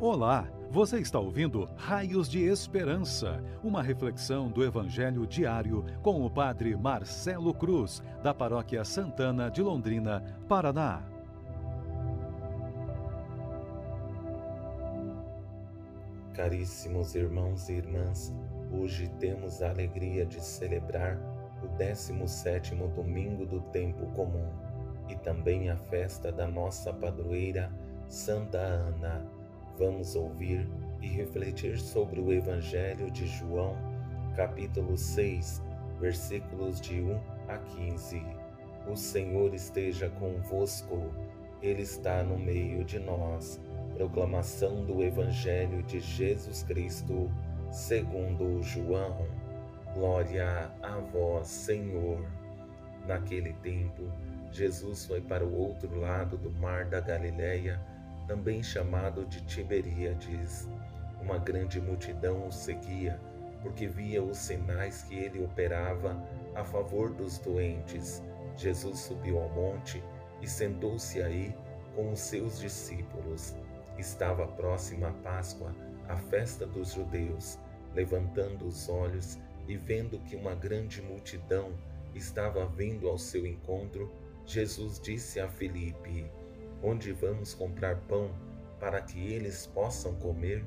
Olá, você está ouvindo Raios de Esperança, uma reflexão do Evangelho diário com o Padre Marcelo Cruz, da Paróquia Santana de Londrina, Paraná. Caríssimos irmãos e irmãs, hoje temos a alegria de celebrar o 17º domingo do tempo comum e também a festa da nossa padroeira Santa Ana Vamos ouvir e refletir sobre o Evangelho de João, capítulo 6, versículos de 1 a 15. O Senhor esteja convosco, Ele está no meio de nós. Proclamação do Evangelho de Jesus Cristo, segundo João. Glória a vós, Senhor. Naquele tempo, Jesus foi para o outro lado do mar da Galileia também chamado de Tiberíades. Uma grande multidão o seguia, porque via os sinais que ele operava a favor dos doentes. Jesus subiu ao monte e sentou-se aí com os seus discípulos. Estava próxima a Páscoa, a festa dos judeus. Levantando os olhos e vendo que uma grande multidão estava vindo ao seu encontro, Jesus disse a Filipe: Onde vamos comprar pão para que eles possam comer?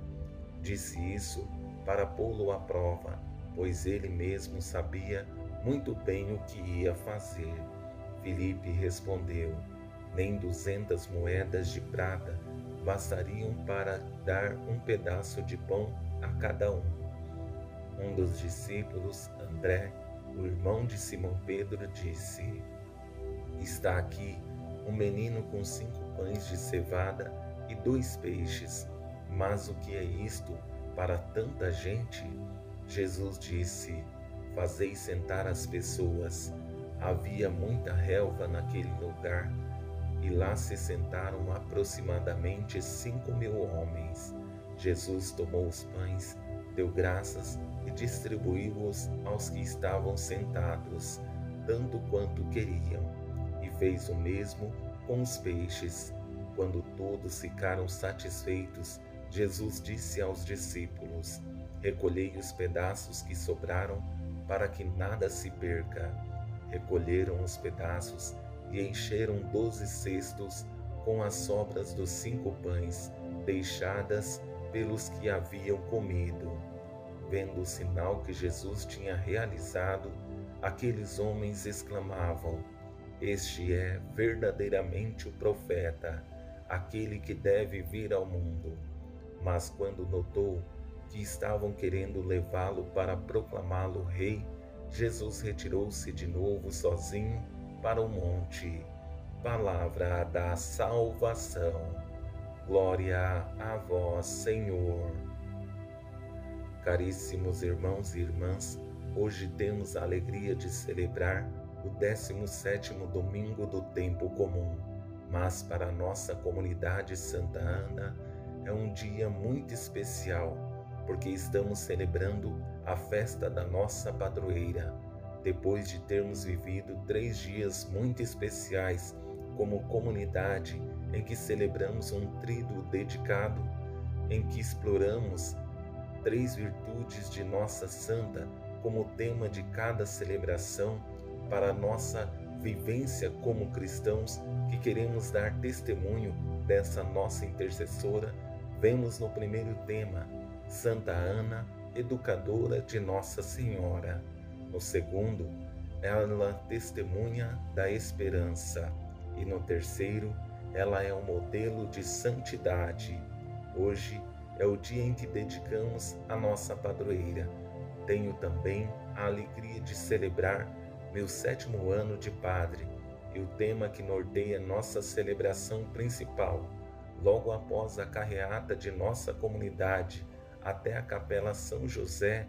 Disse isso para pô-lo à prova, pois ele mesmo sabia muito bem o que ia fazer. Filipe respondeu: Nem duzentas moedas de prata bastariam para dar um pedaço de pão a cada um. Um dos discípulos, André, o irmão de Simão Pedro, disse: Está aqui um menino com cinco pães de cevada e dois peixes. Mas o que é isto para tanta gente? Jesus disse: Fazei sentar as pessoas. Havia muita relva naquele lugar, e lá se sentaram aproximadamente cinco mil homens. Jesus tomou os pães, deu graças e distribuiu-os aos que estavam sentados, tanto quanto queriam, fez o mesmo com os peixes. Quando todos ficaram satisfeitos, Jesus disse aos discípulos: Recolhei os pedaços que sobraram, para que nada se perca. Recolheram os pedaços e encheram doze cestos com as sobras dos cinco pães deixadas pelos que haviam comido. Vendo o sinal que Jesus tinha realizado, aqueles homens exclamavam: este é verdadeiramente o profeta, aquele que deve vir ao mundo. Mas quando notou que estavam querendo levá-lo para proclamá-lo rei, Jesus retirou-se de novo sozinho para o monte. Palavra da salvação. Glória a vós, Senhor. Caríssimos irmãos e irmãs, hoje temos a alegria de celebrar o 17º domingo do tempo comum, mas para nossa comunidade Santa Ana é um dia muito especial, porque estamos celebrando a festa da nossa padroeira, depois de termos vivido três dias muito especiais como comunidade em que celebramos um trido dedicado, em que exploramos três virtudes de nossa santa como tema de cada celebração para a nossa vivência como cristãos que queremos dar testemunho dessa nossa intercessora, vemos no primeiro tema Santa Ana, educadora de Nossa Senhora. No segundo, ela testemunha da esperança. E no terceiro, ela é um modelo de santidade. Hoje é o dia em que dedicamos a nossa padroeira. Tenho também a alegria de celebrar meu sétimo ano de padre e o tema que norteia nossa celebração principal, logo após a carreata de nossa comunidade até a Capela São José,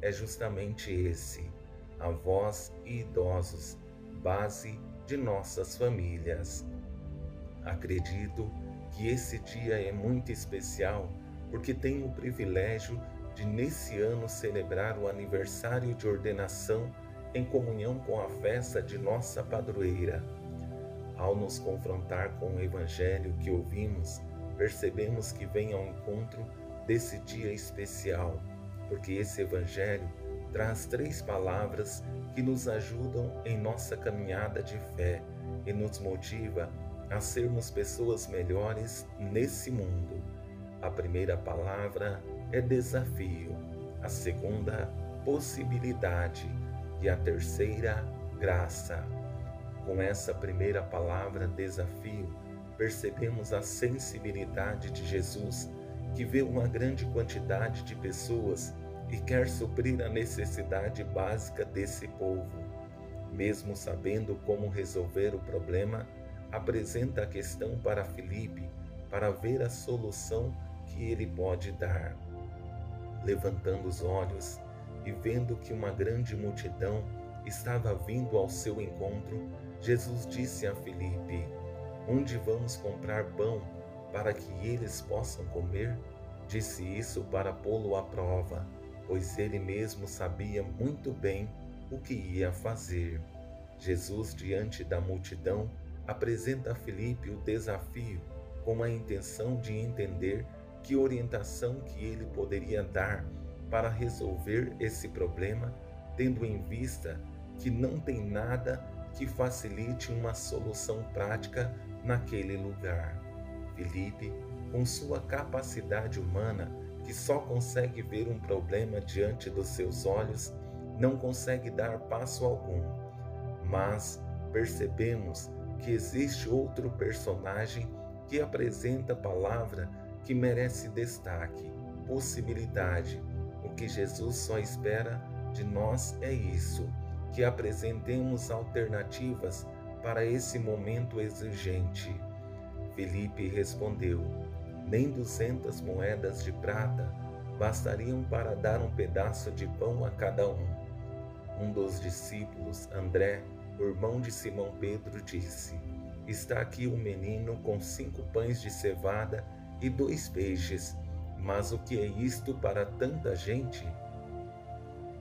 é justamente esse: avós e idosos, base de nossas famílias. Acredito que esse dia é muito especial porque tenho o privilégio de, nesse ano, celebrar o aniversário de ordenação em comunhão com a festa de nossa padroeira. Ao nos confrontar com o Evangelho que ouvimos, percebemos que vem ao encontro desse dia especial, porque esse Evangelho traz três palavras que nos ajudam em nossa caminhada de fé e nos motiva a sermos pessoas melhores nesse mundo. A primeira palavra é desafio, a segunda, possibilidade e a terceira, graça. Com essa primeira palavra, desafio, percebemos a sensibilidade de Jesus, que vê uma grande quantidade de pessoas e quer suprir a necessidade básica desse povo. Mesmo sabendo como resolver o problema, apresenta a questão para Filipe para ver a solução que ele pode dar. Levantando os olhos e vendo que uma grande multidão estava vindo ao seu encontro, Jesus disse a Filipe: Onde vamos comprar pão para que eles possam comer? Disse isso para pô-lo à prova pois ele mesmo sabia muito bem o que ia fazer. Jesus, diante da multidão, apresenta a Filipe o desafio com a intenção de entender que orientação que ele poderia dar para resolver esse problema, tendo em vista que não tem nada que facilite uma solução prática naquele lugar. Filipe, com sua capacidade humana, que só consegue ver um problema diante dos seus olhos, não consegue dar passo algum. Mas percebemos que existe outro personagem que apresenta palavra que merece destaque, possibilidade. Que Jesus só espera de nós é isso, que apresentemos alternativas para esse momento exigente. Felipe respondeu: nem duzentas moedas de prata bastariam para dar um pedaço de pão a cada um. Um dos discípulos, André, irmão de Simão Pedro, disse: Está aqui um menino com cinco pães de cevada e dois peixes, mas o que é isto para tanta gente?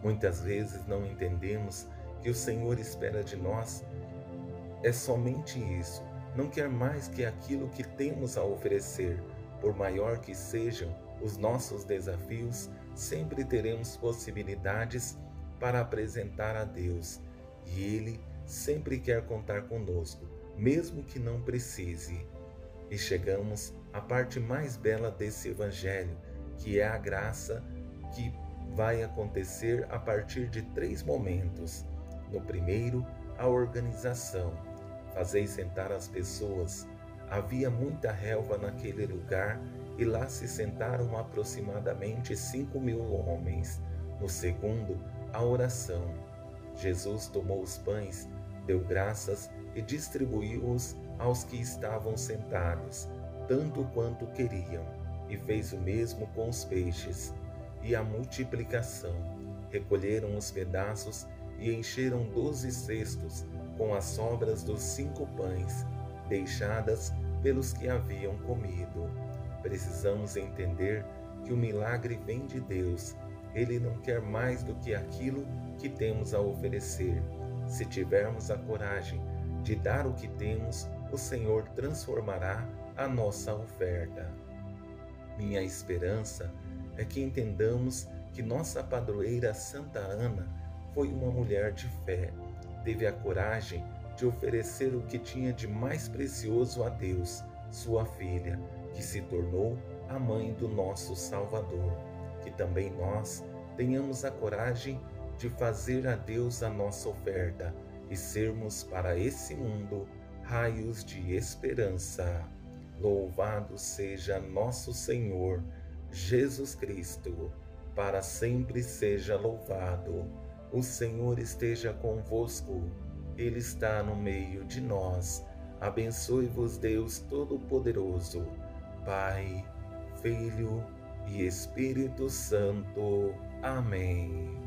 Muitas vezes não entendemos que o Senhor espera de nós é somente isso, não quer mais que aquilo que temos a oferecer por maior que sejam os nossos desafios, sempre teremos possibilidades para apresentar a Deus e Ele sempre quer contar conosco, mesmo que não precise. E chegamos à parte mais bela desse Evangelho, que é a graça que vai acontecer a partir de três momentos. No primeiro, a organização. Fazei sentar as pessoas Havia muita relva naquele lugar e lá se sentaram aproximadamente cinco mil homens. No segundo, a oração. Jesus tomou os pães, deu graças e distribuiu-os aos que estavam sentados, tanto quanto queriam, e fez o mesmo com os peixes. E a multiplicação. Recolheram os pedaços e encheram doze cestos com as sobras dos cinco pães deixadas pelos que haviam comido. Precisamos entender que o milagre vem de Deus. Ele não quer mais do que aquilo que temos a oferecer. Se tivermos a coragem de dar o que temos, o Senhor transformará a nossa oferta. Minha esperança é que entendamos que nossa padroeira Santa Ana foi uma mulher de fé, teve a coragem de oferecer o que tinha de mais precioso a Deus, sua filha, que se tornou a mãe do nosso Salvador. Que também nós tenhamos a coragem de fazer a Deus a nossa oferta e sermos para esse mundo raios de esperança. Louvado seja nosso Senhor Jesus Cristo, para sempre seja louvado. O Senhor esteja convosco ele está no meio de nós. Abençoe-vos, Deus Todo-Poderoso, Pai, Filho e Espírito Santo. Amém.